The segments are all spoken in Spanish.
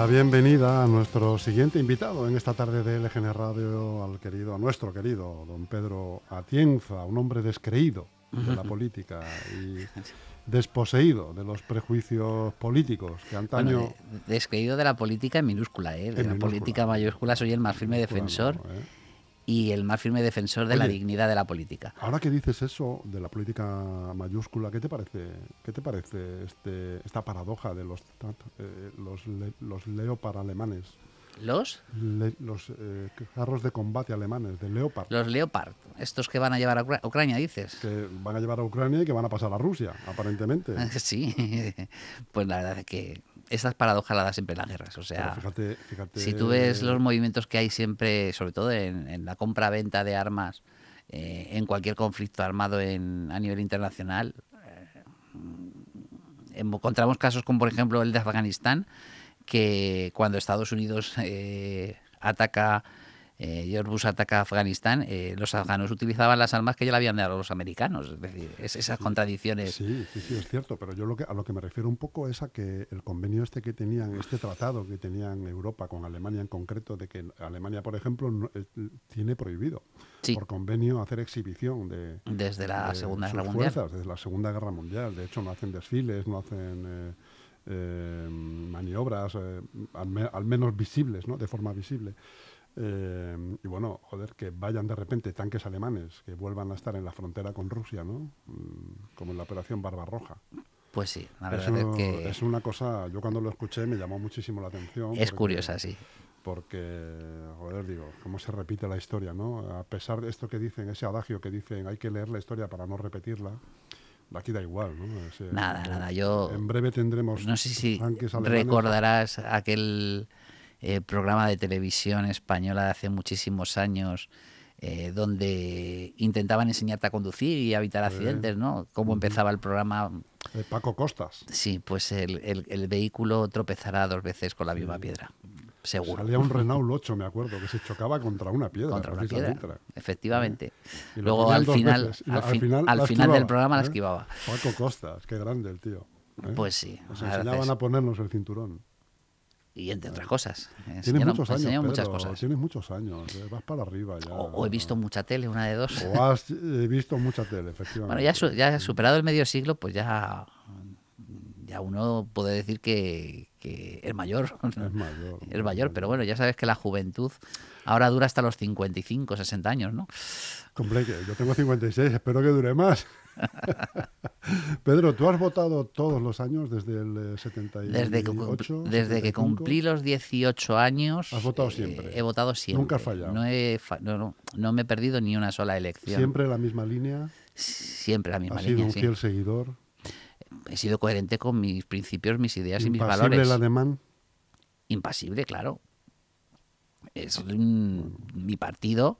la bienvenida a nuestro siguiente invitado en esta tarde de LGN Radio, al querido, a nuestro querido don Pedro Atienza, un hombre descreído de la política y desposeído de los prejuicios políticos que antaño... Bueno, descreído de la política en minúscula, ¿eh? De En la minúscula. política mayúscula soy el más firme defensor ¿eh? Y el más firme defensor de la dignidad de la política. Ahora que dices eso de la política mayúscula, ¿qué te parece, qué te parece este, esta paradoja de los, eh, los, le- los Leopard alemanes? Los, Le- los eh, carros de combate alemanes, de Leopard, los Leopard, estos que van a llevar a Ucra- Ucrania, dices. que van a llevar a Ucrania y que van a pasar a Rusia, aparentemente. Sí, pues la verdad es que estas paradojas las da siempre las guerras. O sea, fíjate, fíjate, si tú ves los movimientos que hay siempre, sobre todo en, en la compra-venta de armas, eh, en cualquier conflicto armado en, a nivel internacional, eh, encontramos casos como por ejemplo el de Afganistán, que cuando Estados Unidos eh, ataca, eh, George Bush ataca a Afganistán, eh, los afganos utilizaban las armas que ya le habían dado los americanos. Es decir, es- esas contradicciones. Sí, sí, sí, es cierto, pero yo lo que, a lo que me refiero un poco es a que el convenio este que tenían, este tratado que tenían Europa con Alemania en concreto, de que Alemania, por ejemplo, no- eh, tiene prohibido Sí. por convenio hacer exhibición de, Desde la de Segunda Guerra Mundial. fuerzas, desde la Segunda Guerra Mundial. De hecho, no hacen desfiles, no hacen eh, eh, maniobras, al, me- al menos visibles, ¿no? de forma visible. Eh, y bueno, joder, que vayan de repente tanques alemanes que vuelvan a estar en la frontera con Rusia, ¿no? Mm, Como en la operación Barbarroja. Pues sí, la verdad es que es una cosa, yo cuando lo escuché me llamó muchísimo la atención. es porque- curiosa, sí. Porque, joder, digo, cómo se repite la historia, ¿no? A pesar de esto que dicen, ese adagio que dicen, hay que leer la historia para no repetirla, aquí da igual, ¿no? Ese- Nada, nada, yo- En breve tendremos No sé si recordarás aquel eh, programa de televisión española de hace muchísimos años eh, donde intentaban enseñarte a conducir y a evitar accidentes, ¿no? Cómo empezaba el programa. Eh, Paco Costas. Sí, pues el, el- el vehículo tropezará dos veces con la misma piedra. Seguro. Salía un Renault 8, me acuerdo, que se chocaba contra una piedra. contra una piedra, efectivamente. Luego al final, veces, y al, al fin- final al la final del programa la ¿eh? esquivaba. Paco Costas, qué grande el tío. ¿eh? Pues sí, Nos enseñaban a ponernos el cinturón. Y entre otras cosas. Tienes enseñaron- muchos años, enseñaron muchas Pedro, cosas. Tienes muchos años, eh, vas para arriba ya. O, o he visto mucha tele, una de dos. O has eh, visto mucha tele, efectivamente. Bueno, ya, ya superado el medio siglo, pues ya, ya uno puede decir que, que es mayor. Es mayor. Es mayor, pero bueno, ya sabes que la juventud ahora dura hasta los 55, 60 años, ¿no? Hombre, que yo tengo 56, espero que dure más. Pedro, ¿tú has votado todos los años desde el eh, 78? Desde que, desde que 75? cumplí los 18 años. Has votado eh, siempre. he votado siempre. Nunca has fallado. No, he no, no, no me he perdido ni una sola elección. Siempre la misma línea, Siempre la misma has sido línea, un sí. fiel seguidor. He sido coherente con mis principios, mis ideas y mis Impasible valores. el alemán. Impasible, claro. Es un- mi partido.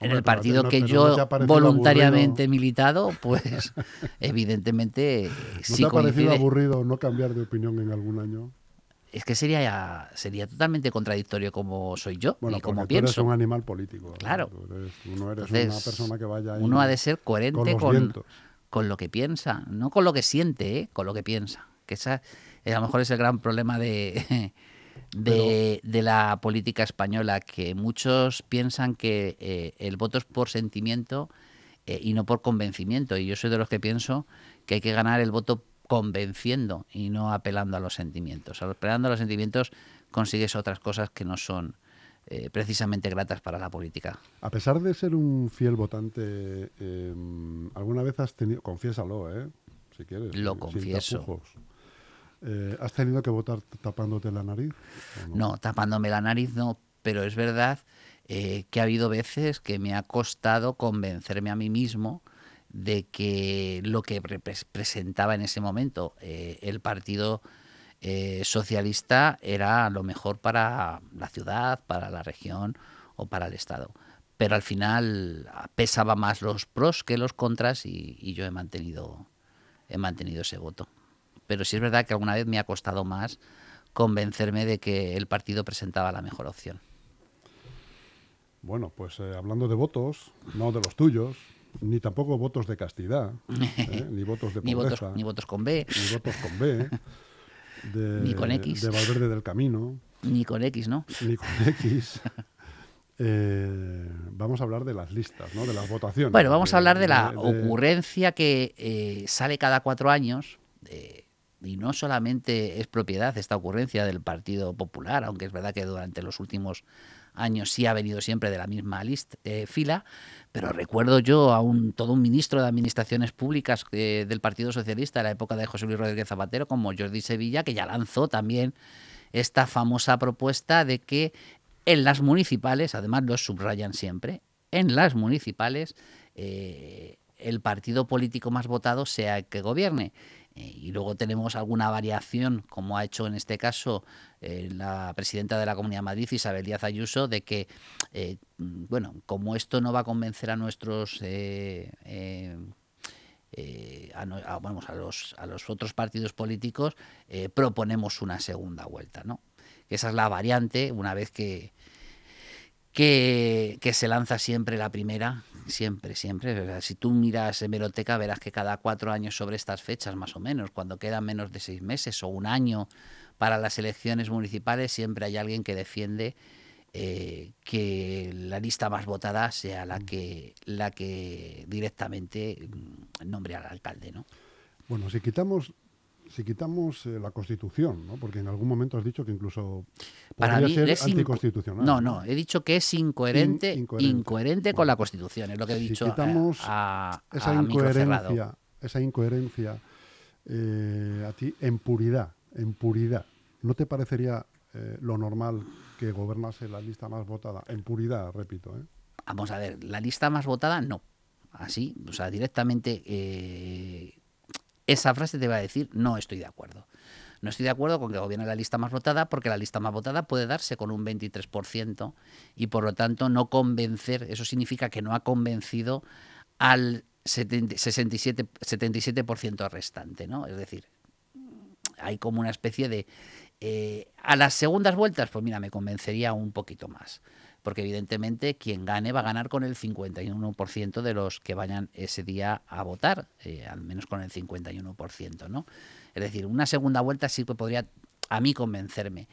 En el pero partido que yo ¿no te ha parecido voluntariamente he aburrido? militado, pues evidentemente ¿No sí te ha parecido coincide. aburrido no cambiar de opinión en algún año? Es que sería, sería totalmente contradictorio como soy yo Bueno, y como porque tú eres pienso. un animal político. Claro. Tú, eres- tú no eres Entonces, una persona que vaya ahí uno ha de ser coherente con con, con lo que piensa, no con lo que siente, ¿eh? con lo que piensa. Que esa a lo mejor es el gran problema de, de, de la política española, que muchos piensan que eh, el voto es por sentimiento eh, y no por convencimiento. Y yo soy de los que pienso que hay que ganar el voto convenciendo y no apelando a los sentimientos. Apelando a los sentimientos consigues otras cosas que no son eh, precisamente gratas para la política. A pesar de ser un fiel votante, eh, ¿alguna vez has tenido, confiésalo, ¿eh? si quieres, Lo confieso. tapujos. Eh, ¿Has tenido que votar tapándote la nariz? ¿O No, tapándome la nariz no, pero es verdad eh, que ha habido veces que me ha costado convencerme a mí mismo de que lo que presentaba en ese momento eh, el Partido Socialista era lo mejor para la ciudad, para la región o para el Estado. Pero al final pesaba más los pros que los contras y, yo he mantenido ese voto. Pero sí es verdad que alguna vez me ha costado más convencerme de que el partido presentaba la mejor opción. Bueno, pues eh, hablando de votos, no de los tuyos, ni tampoco votos de castidad, ¿eh? ni votos de Ni votos, pobreza, ni votos con B. ni votos con B. de, Ni con X. de Valverde del Camino, Ni con X, ¿no? ni con X. Eh, vamos a hablar de las listas, ¿no? de las votaciones. Bueno, vamos a hablar de la de- ocurrencia que eh, sale cada cuatro años. eh, y no solamente es propiedad esta ocurrencia del Partido Popular, aunque es verdad que durante los últimos años sí ha venido siempre de la misma list- eh, fila, pero recuerdo yo a un todo un ministro de Administraciones Públicas eh, del Partido Socialista de la época de José Luis Rodríguez Zapatero, como Jordi Sevilla, que ya lanzó también esta famosa propuesta de que en las municipales, además lo subrayan siempre, en las municipales eh, el partido político más votado sea el que gobierne. Eh, y luego tenemos alguna variación, como ha hecho en este caso eh, la presidenta de la Comunidad de Madrid, Isabel Díaz Ayuso, de que, eh, bueno, como esto no va a convencer a nuestros... eh, a, a- vamos, a, los, a los otros partidos políticos, proponemos una segunda vuelta, ¿no? Esa es la variante, una vez que, que, que se lanza siempre la primera, siempre, siempre. O sea, si tú miras hemeroteca, verás que cada cuatro años sobre estas fechas, más o menos, cuando quedan menos de seis meses o un año para las elecciones municipales, siempre hay alguien que defiende eh, que la lista más votada sea la que, la que directamente mm, nombre al alcalde, ¿no? Bueno, si quitamos, si quitamos eh, la Constitución, ¿no? porque en algún momento has dicho que incluso Para podría mí ser es anticonstitucional. No, no, he dicho que es incoherente, In- incoherente, incoherente. con la Constitución, es lo que he si dicho a- quitamos a, a esa incoherencia, esa incoherencia eh, a ti en puridad, en puridad, ¿no te parecería eh, lo normal que gobernase la lista más votada? En puridad, repito. ¿eh? Vamos a ver, la lista más votada no. Así, o sea, directamente eh, esa frase te va a decir no estoy de acuerdo. No estoy de acuerdo con que gobierne la lista más votada porque la lista más votada puede darse con un 23% y por lo tanto no convencer, eso significa que no ha convencido al 70 67, 77% restante, ¿no? Es decir, hay como una especie de... eh, a las segundas vueltas, pues mira, me convencería un poquito más. Porque evidentemente quien gane va a ganar con el 51% de los que vayan ese día a votar, eh, al menos con el 51%, ¿no? Es decir, una segunda vuelta sí que podría a mí convencerme.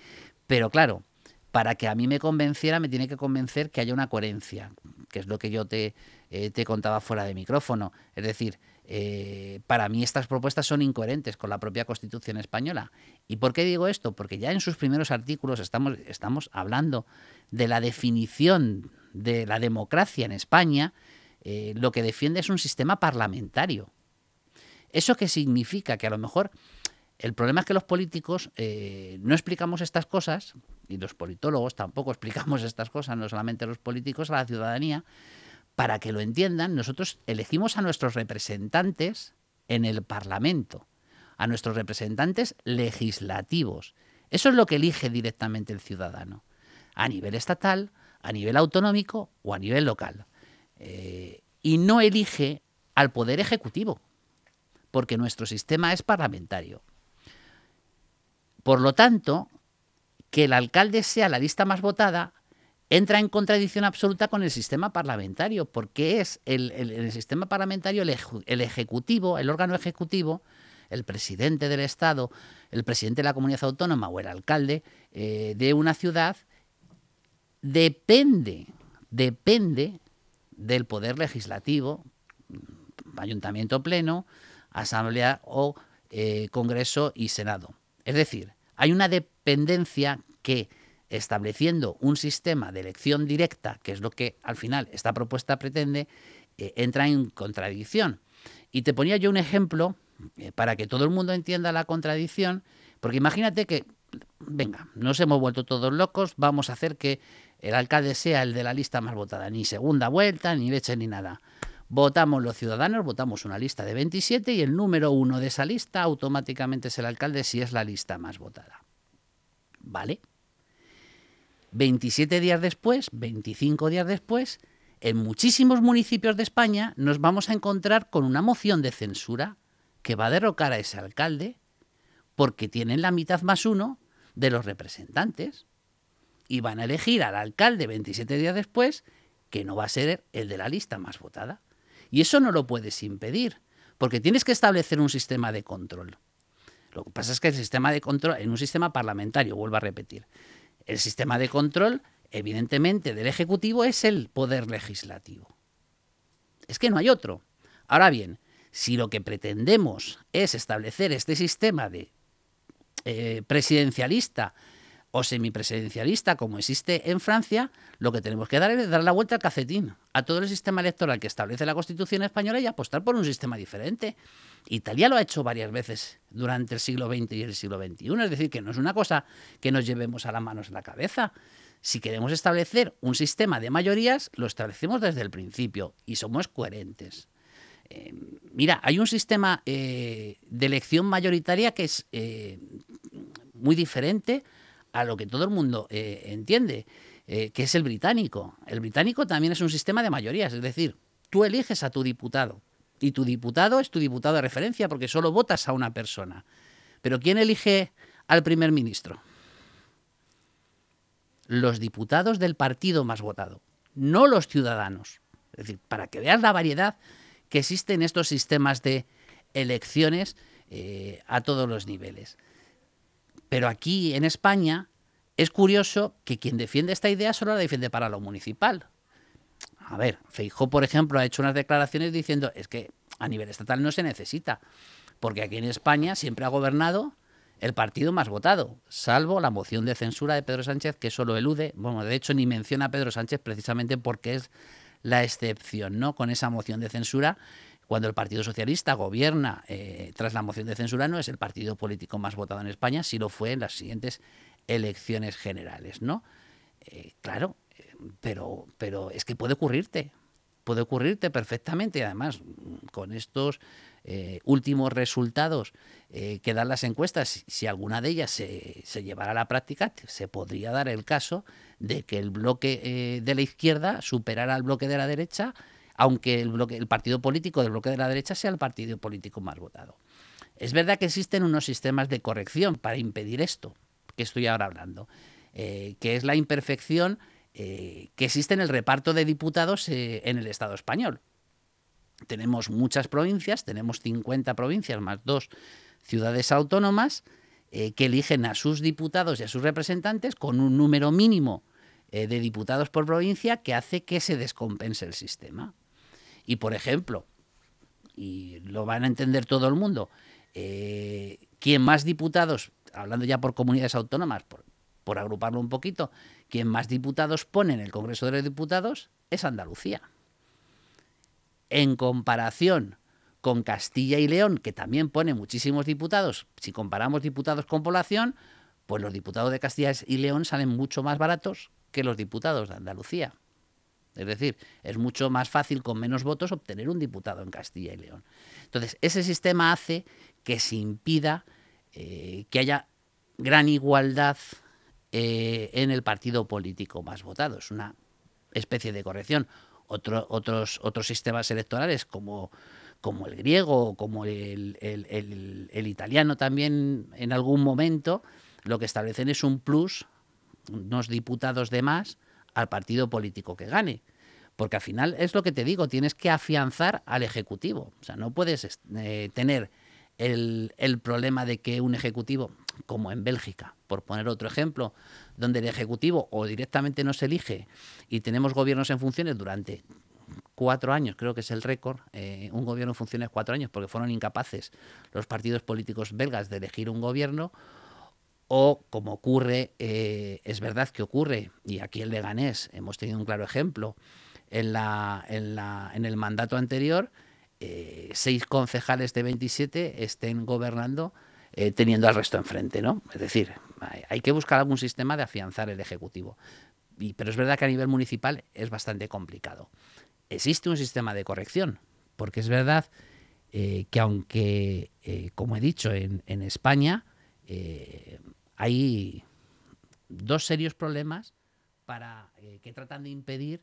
Pero claro, para que a mí me convenciera me tiene que convencer que haya una coherencia, que es lo que yo te, eh, te contaba fuera de micrófono. Es decir, eh, para mí estas propuestas son incoherentes con la propia Constitución española. ¿Y por qué digo esto? Porque ya en sus primeros artículos estamos, estamos hablando de la definición de la democracia en España. eh, lo que defiende es un sistema parlamentario. ¿Eso qué significa? Que a lo mejor el problema es que los políticos eh, no explicamos estas cosas, y los politólogos tampoco explicamos estas cosas, no solamente los políticos, a la ciudadanía, para que lo entiendan, nosotros elegimos a nuestros representantes en el Parlamento, a nuestros representantes legislativos. Eso es lo que elige directamente el ciudadano, a nivel estatal, a nivel autonómico o a nivel local. Eh, y no elige al Poder Ejecutivo, porque nuestro sistema es parlamentario. Por lo tanto, que el alcalde sea la lista más votada entra en contradicción absoluta con el sistema parlamentario, porque es el, el- el sistema parlamentario el, ejecutivo, el órgano ejecutivo, el presidente del Estado, el presidente de la comunidad autónoma o el alcalde eh, de una ciudad, depende, depende del poder legislativo, ayuntamiento pleno, asamblea o eh, congreso y senado. Es decir, hay una dependencia que estableciendo un sistema de elección directa, que es lo que al final esta propuesta pretende, eh, entra en contradicción. Y te ponía yo un ejemplo eh, para que todo el mundo entienda la contradicción, porque imagínate que, venga, nos hemos vuelto todos locos, vamos a hacer que el alcalde sea el de la lista más votada, ni segunda vuelta, ni leche, ni nada. Votamos los ciudadanos, votamos una lista de 27 y el número uno de esa lista automáticamente es el alcalde si es la lista más votada. ¿Vale? 27 días después, 25 días después, en muchísimos municipios de España nos vamos a encontrar con una moción de censura que va a derrocar a ese alcalde porque tienen la mitad más uno de los representantes y van a elegir al alcalde 27 días después que no va a ser el de la lista más votada. Y eso no lo puedes impedir, porque tienes que establecer un sistema de control. Lo que pasa es que el sistema de control, en un sistema parlamentario, vuelvo a repetir, el sistema de control, evidentemente, del Ejecutivo es el poder legislativo. Es que no hay otro. Ahora bien, si lo que pretendemos es establecer este sistema de eh, presidencialista o semipresidencialista como existe en Francia, lo que tenemos que dar es dar la vuelta al cacetín a todo el sistema electoral que establece la Constitución española y apostar por un sistema diferente. Italia lo ha hecho varias veces durante el siglo XX y el siglo XXI, es decir, que no es una cosa que nos llevemos a las manos en la cabeza. Si queremos establecer un sistema de mayorías, lo establecemos desde el principio y somos coherentes. Eh, mira, hay un sistema eh, de elección mayoritaria que es eh, muy diferente a lo que todo el mundo entiende, que es el británico. El británico también es un sistema de mayorías, es decir, tú eliges a tu diputado y tu diputado es tu diputado de referencia porque solo votas a una persona. Pero ¿quién elige al primer ministro? Los diputados del partido más votado, no los ciudadanos. Es decir, para que veas la variedad que existen estos sistemas de elecciones eh, a todos los niveles. Pero aquí en España es curioso que quien defiende esta idea solo la defiende para lo municipal. A ver, Feijó, por ejemplo, ha hecho unas declaraciones diciendo es que a nivel estatal no se necesita, porque aquí en España siempre ha gobernado el partido más votado, salvo la moción de censura de Pedro Sánchez que solo elude, bueno, de hecho ni menciona a Pedro Sánchez precisamente porque es la excepción, ¿no? Con esa moción de censura, cuando el Partido Socialista gobierna eh, tras la moción de censura, no es el partido político más votado en España, si lo fue en las siguientes elecciones generales, ¿no? Eh, claro, eh, pero, pero es que puede ocurrirte, puede ocurrirte perfectamente, además, con estos últimos resultados que dan las encuestas, si alguna de ellas se, se, llevara a la práctica, se podría dar el caso de que el bloque de la izquierda superara al bloque de la derecha, aunque el, partido político del bloque de la derecha sea el partido político más votado. Es verdad que existen unos sistemas de corrección para impedir esto, que estoy ahora hablando, eh, que es la imperfección eh, que existe en el reparto de diputados en el Estado español. Tenemos muchas provincias, tenemos 50 provincias más dos ciudades autónomas, eh, que eligen a sus diputados y a sus representantes con un número mínimo eh, de diputados por provincia que hace que se descompense el sistema. Y, por ejemplo, y lo van a entender todo el mundo, eh, quien más diputados, hablando ya por comunidades autónomas, por, por agruparlo un poquito, quien más diputados pone en el Congreso de los Diputados es Andalucía. En comparación con Castilla y León, que también pone muchísimos diputados, si comparamos diputados con población, pues los diputados de Castilla y León salen mucho más baratos que los diputados de Andalucía. Es decir, es mucho más fácil con menos votos obtener un diputado en Castilla y León. Entonces, ese sistema hace que se impida eh, que haya gran igualdad eh, en el partido político más votado. Es una especie de corrección. otros, otros sistemas electorales, como como el griego, como el, italiano también en algún momento, lo que establecen es un plus, unos diputados de más al partido político que gane. Porque al final es lo que te digo, tienes que afianzar al Ejecutivo. O sea, no puedes eh, tener el, problema de que un Ejecutivo, como en Bélgica, por poner otro ejemplo, donde el Ejecutivo o directamente no se elige y tenemos gobiernos en funciones durante cuatro años, creo que es el récord, eh, un gobierno funciona cuatro años porque fueron incapaces los partidos políticos belgas de elegir un gobierno, o como ocurre, eh, es verdad que ocurre, y aquí en Leganés hemos tenido un claro ejemplo, en, la, en, la, en el mandato anterior, eh, seis concejales de 27 estén gobernando teniendo al resto enfrente, ¿no? Es decir, hay, que buscar algún sistema de afianzar el Ejecutivo. Y, pero es verdad que a nivel municipal es bastante complicado existe un sistema de corrección, porque es verdad eh, que aunque, eh, como he dicho, en, España eh, hay dos serios problemas para que tratan de impedir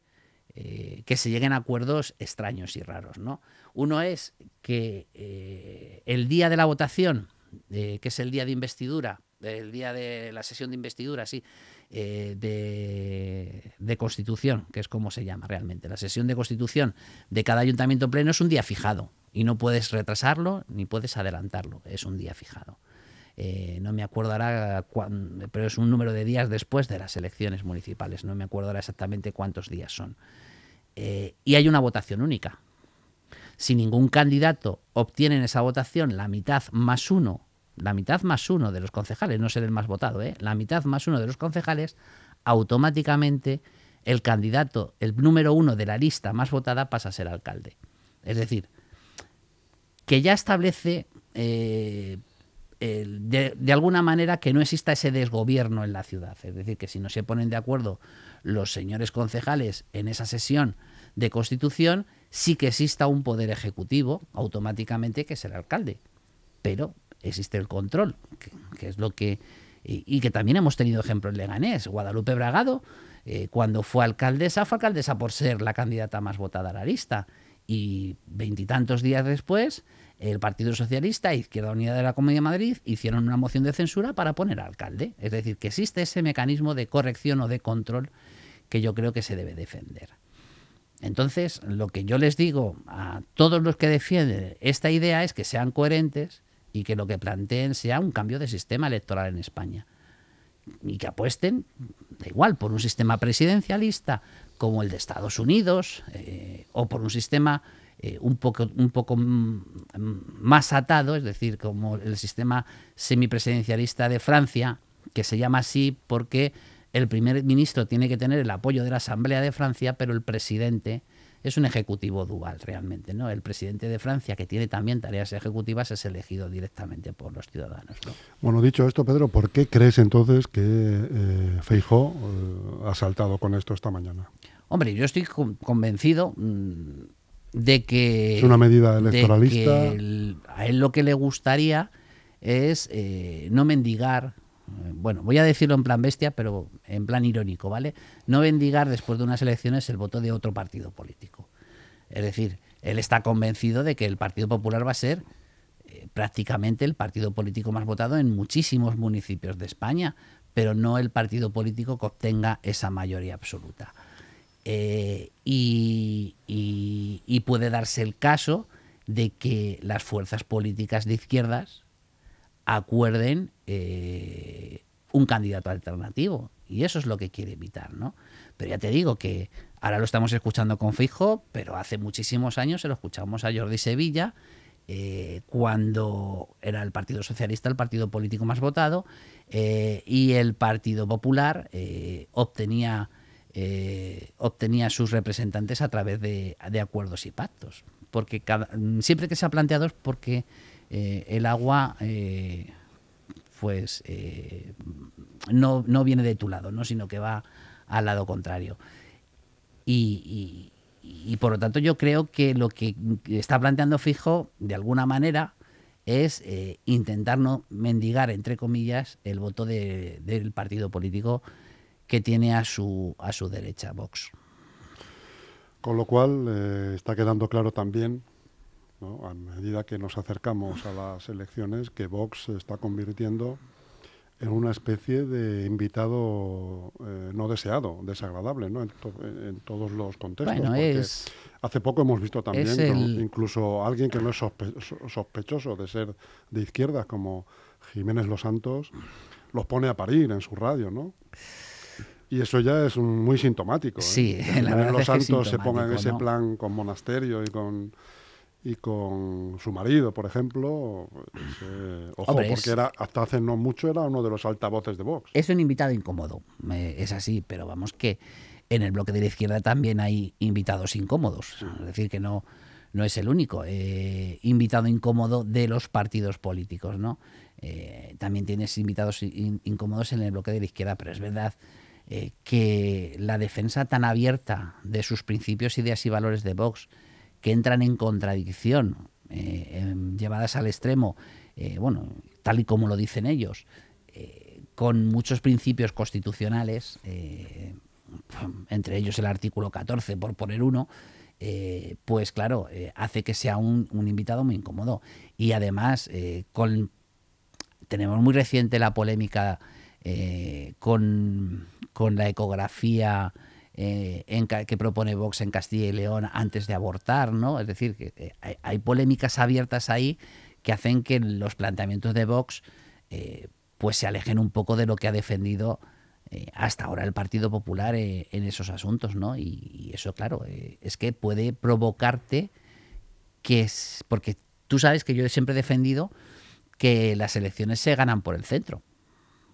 que se lleguen a acuerdos extraños y raros. ¿no? Uno es que el día de la votación, que es el día de investidura, el día de la sesión de investidura, sí, eh, de, constitución, que es como se llama realmente. La sesión de constitución de cada ayuntamiento pleno es un día fijado y no puedes retrasarlo ni puedes adelantarlo, es un día fijado. No me acuerdo ahora, pero es un número de días después de las elecciones municipales, no me acuerdo exactamente cuántos días son. y hay una votación única. Si ningún candidato obtiene en esa votación la mitad más uno, la mitad más uno de los concejales, no ser el más votado, la mitad más uno de los concejales, automáticamente el candidato, el número uno de la lista más votada pasa a ser alcalde. Es decir, que ya establece eh, de, alguna manera que no exista ese desgobierno en la ciudad. Es decir, que si no se ponen de acuerdo los señores concejales en esa sesión de constitución, sí que exista un poder ejecutivo automáticamente que es el alcalde. Pero existe el control, que, es lo que... Y, que también hemos tenido ejemplos en Leganés. Guadalupe Bragado, eh, cuando fue alcaldesa, fue alcaldesa por ser la candidata más votada a la lista y veintitantos días después el Partido Socialista e Izquierda Unida de la Comunidad de Madrid hicieron una moción de censura para poner alcalde. Es decir, que existe ese mecanismo de corrección o de control que yo creo que se debe defender. Entonces, lo que yo les digo a todos los que defienden esta idea es que sean coherentes y que lo que planteen sea un cambio de sistema electoral en España. Y que apuesten, da igual, por un sistema presidencialista como el de Estados Unidos eh, o por un sistema eh, un poco, un poco más atado, es decir, como el sistema semipresidencialista de Francia, que se llama así porque el primer ministro tiene que tener el apoyo de la Asamblea de Francia, pero el presidente es un ejecutivo dual realmente, ¿no? El presidente de Francia, que tiene también tareas ejecutivas, es elegido directamente por los ciudadanos. Bueno, dicho esto, Pedro, ¿por qué crees entonces que eh, Feijó eh, ha saltado con esto esta mañana? Hombre, yo estoy convencido mm, de que... Es una medida electoralista. a él lo que le gustaría es eh, no mendigar bueno, voy a decirlo en plan bestia, pero en plan irónico, ¿vale? No bendigar después de unas elecciones el voto de otro partido político. Es decir, él está convencido de que el Partido Popular va a ser eh, prácticamente el partido político más votado en muchísimos municipios de España, pero no el partido político que obtenga esa mayoría absoluta. Eh, y, puede darse el caso de que las fuerzas políticas de izquierdas acuerden eh, un candidato alternativo. Y eso es lo que quiere evitar, ¿no? Pero ya te digo que ahora lo estamos escuchando con Fijo, pero hace muchísimos años se lo escuchamos a Jordi Sevilla, eh, cuando era el Partido Socialista el partido político más votado, y el Partido Popular obtenía, obtenía sus representantes a través de, acuerdos y pactos. Porque cada, siempre que se ha planteado es porque eh, el agua eh, pues eh, no, viene de tu lado, ¿no? sino que va al lado contrario. Y, por lo tanto yo creo que lo que está planteando Fijo, de alguna manera, es intentar no mendigar, entre comillas, el voto del partido político que tiene a su, a su derecha, Vox. Con lo cual está quedando claro también a medida que nos acercamos a las elecciones, que Vox se está convirtiendo en una especie de invitado eh, no deseado, desagradable, ¿no? En, todos los contextos. Hace poco hemos visto también incluso alguien que no es sospechoso de ser de izquierda, como Jiménez Los Santos, los pone a parir en su radio, ¿no? Y eso ya es muy sintomático. ¿eh? Sí, Los Santos se ponga en ese plan con monasterio y con y con su marido, por ejemplo. Pues, eh, ojo, porque era, hasta hace no mucho era uno de los altavoces de Vox. Es un invitado incómodo, es así, pero vamos que en el bloque de la izquierda también hay invitados incómodos. Es decir, que no, no es el único eh, invitado incómodo de los partidos políticos, ¿no? Eh, también tienes invitados incómodos en el bloque de la izquierda, pero es verdad que la defensa tan abierta de sus principios, ideas y valores de Vox, que entran en contradicción, eh, llevadas al extremo, eh, bueno, tal y como lo dicen ellos, eh, con muchos principios constitucionales, entre ellos el artículo 14, por poner uno, pues claro, hace que sea un, invitado muy incómodo. Y además, tenemos muy reciente la polémica con, con la ecografía eh, que propone Vox en Castilla y León antes de abortar, ¿no? Es decir, que hay, polémicas abiertas ahí que hacen que los planteamientos de Vox eh, pues se alejen un poco de lo que ha defendido eh, hasta ahora el Partido Popular en esos asuntos, ¿no? Y, eso, claro, es que puede provocarte que es. Porque tú sabes que yo siempre he defendido que las elecciones se ganan por el centro.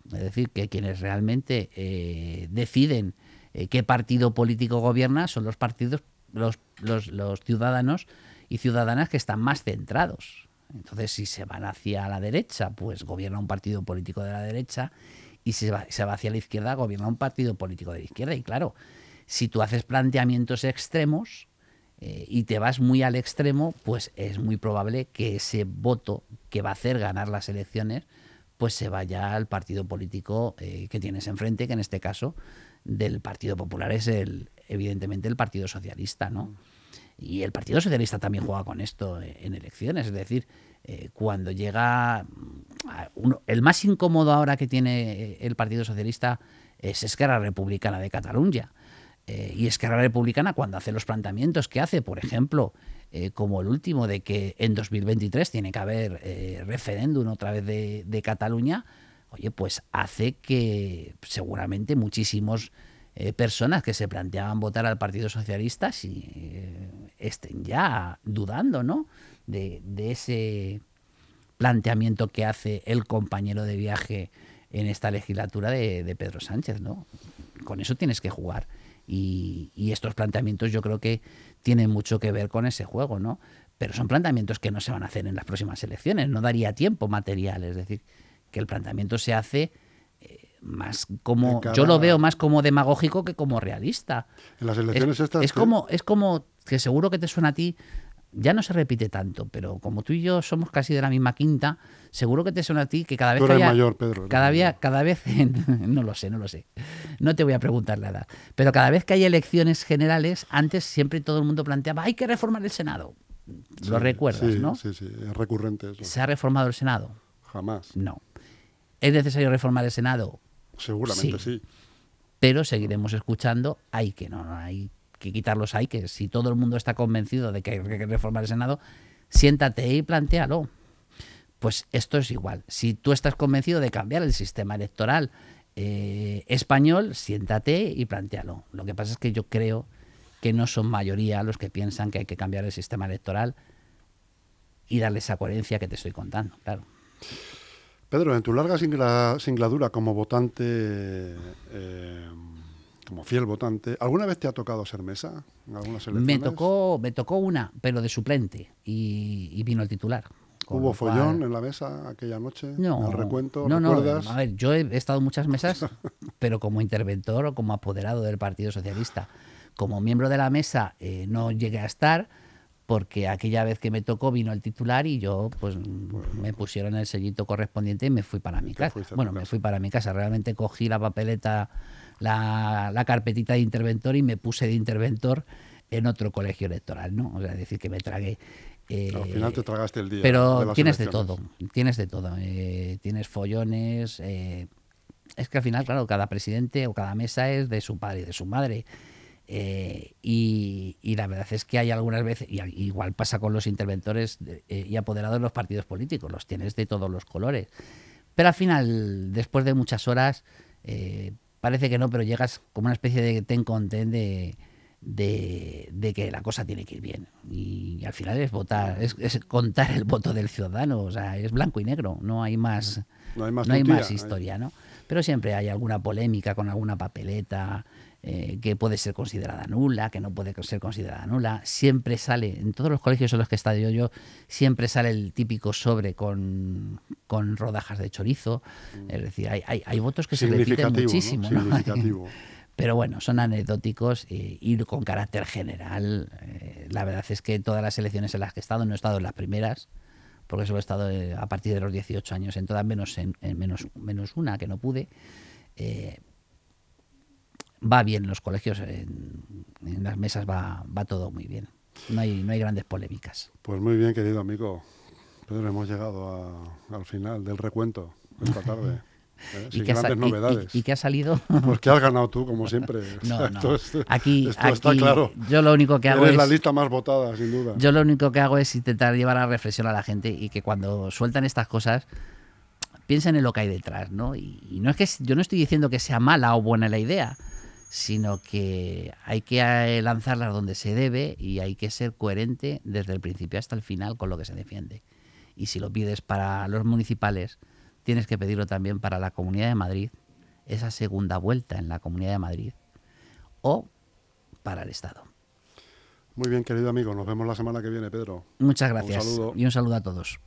Es decir, que quienes realmente deciden qué partido político gobierna son los partidos, los ciudadanos y ciudadanas que están más centrados. Entonces, si se van hacia la derecha, pues gobierna un partido político de la derecha, y si se va, se va hacia la izquierda, gobierna un partido político de la izquierda. Y claro, si tú haces planteamientos extremos eh, y te vas muy al extremo, pues es muy probable que ese voto que va a hacer ganar las elecciones, pues se vaya al partido político eh, que tienes enfrente, que en este caso del Partido Popular es el, evidentemente el Partido Socialista, ¿no? Y el Partido Socialista también juega con esto en elecciones, es decir, eh, cuando llega mm, el más incómodo ahora que tiene eh, el Partido Socialista es Esquerra Republicana de Cataluña. Eh, y Esquerra Republicana cuando hace los planteamientos que hace, por ejemplo, como el último de que en 2023 tiene que haber referéndum otra vez de, Cataluña, oye, pues hace que seguramente muchísimos eh, personas que se planteaban votar al Partido Socialista eh, estén ya dudando ¿no? de, ese planteamiento que hace el compañero de viaje en esta legislatura de, Pedro Sánchez. ¿no? Con eso tienes que jugar. Y, estos planteamientos yo creo que tienen mucho que ver con ese juego, ¿no? Pero son planteamientos que no se van a hacer en las próximas elecciones, no daría tiempo material, es decir, que el planteamiento se hace más como yo lo veo más como demagógico que como realista. En las elecciones es, estas es como es como que seguro que te suena a ti ya no se repite tanto, pero como tú y yo somos casi de la misma quinta, seguro que te suena a ti que cada vez que mayor, Pedro. Cada, día, cada vez, no lo sé, no lo sé. No te voy a preguntar la edad. Pero cada vez que hay elecciones generales, antes siempre todo el mundo planteaba, hay que reformar el Senado. Lo recuerdas, ¿no? Sí, sí, es recurrente eso. ¿Se ha reformado el Senado? Jamás. No. ¿Es necesario reformar el Senado? Seguramente sí. Pero seguiremos escuchando, hay que no, hay que quitarlos hay que si todo el mundo está convencido de que hay que reformar el Senado, siéntate y plantealo. Pues esto es igual. Si tú estás convencido de cambiar el sistema electoral eh, español, siéntate y plantealo. Lo que pasa es que yo creo que no son mayoría los que piensan que hay que cambiar el sistema electoral y darle esa coherencia que te estoy contando, claro. Pedro, en tu larga singladura como votante, eh, como fiel votante, ¿alguna vez te ha tocado ser mesa en algunas elecciones? Me tocó, me tocó una, pero de suplente, y, vino el titular. ¿Hubo follón en la mesa aquella noche? No. ¿El recuento? No, no, a ver, yo he estado en muchas mesas, pero como interventor o como apoderado del Partido Socialista. Como miembro de la mesa eh, no llegué a estar, porque aquella vez que me tocó vino el titular y yo pues me pusieron el sellito correspondiente y me fui para mi casa. Bueno, me fui para mi casa. Realmente cogí la papeleta, la, carpetita de interventor y me puse de interventor en otro colegio electoral, ¿no? O sea, decir que me tragué. Eh, al final te tragaste el día. Pero tienes de todo, tienes de todo. Eh, tienes follones. Eh, es que al final, claro, cada presidente o cada mesa es de su padre y de su madre. Eh, y, la verdad es que hay algunas veces, y igual pasa con los interventores y apoderados de los partidos políticos, los tienes de todos los colores. Pero al final, después de muchas horas, parece que no, pero llegas como una especie de ten content de, de, que la cosa tiene que ir bien. Y, al final es votar, es, contar el voto del ciudadano, o sea, es blanco y negro, no hay más, no hay más, no hay más historia, ¿no? Pero siempre hay alguna polémica con alguna papeleta. Eh, que puede ser considerada nula, que no puede ser considerada nula. Siempre sale, en todos los colegios en los que he estado yo, siempre sale el típico sobre con, con rodajas de chorizo. Mm. Es decir, hay, hay, votos que se repiten muchísimo. Pero bueno, son anecdóticos y, con carácter general. Eh, la verdad es que todas las elecciones en las que he estado, no he estado en las primeras, porque solo he estado eh, a partir de los 18 años en todas, menos, en, menos, menos una que no pude va bien en los colegios, en, las mesas va, va, todo muy bien. No hay, no hay grandes polémicas. Pues muy bien, querido amigo. Pedro, hemos llegado al final del recuento esta tarde. ¿eh? Sin grandes novedades. Y, qué ha salido? Pues que has ganado tú, como siempre. No, no. aquí, está claro. Yo lo único que hago es... la lista más votada, sin duda. Yo lo único que hago es intentar llevar a reflexión a la gente y que cuando sueltan estas cosas piensen en lo que hay detrás, ¿no? Y, no es que yo no estoy diciendo que sea mala o buena la idea, sino que hay que eh, lanzarlas donde se debe y hay que ser coherente desde el principio hasta el final con lo que se defiende. Y si lo pides para los municipales, tienes que pedirlo también para la Comunidad de Madrid, esa segunda vuelta en la Comunidad de Madrid, o para el Estado. Muy bien, querido amigo. Nos vemos la semana que viene, Pedro. Muchas gracias. Y un saludo a todos.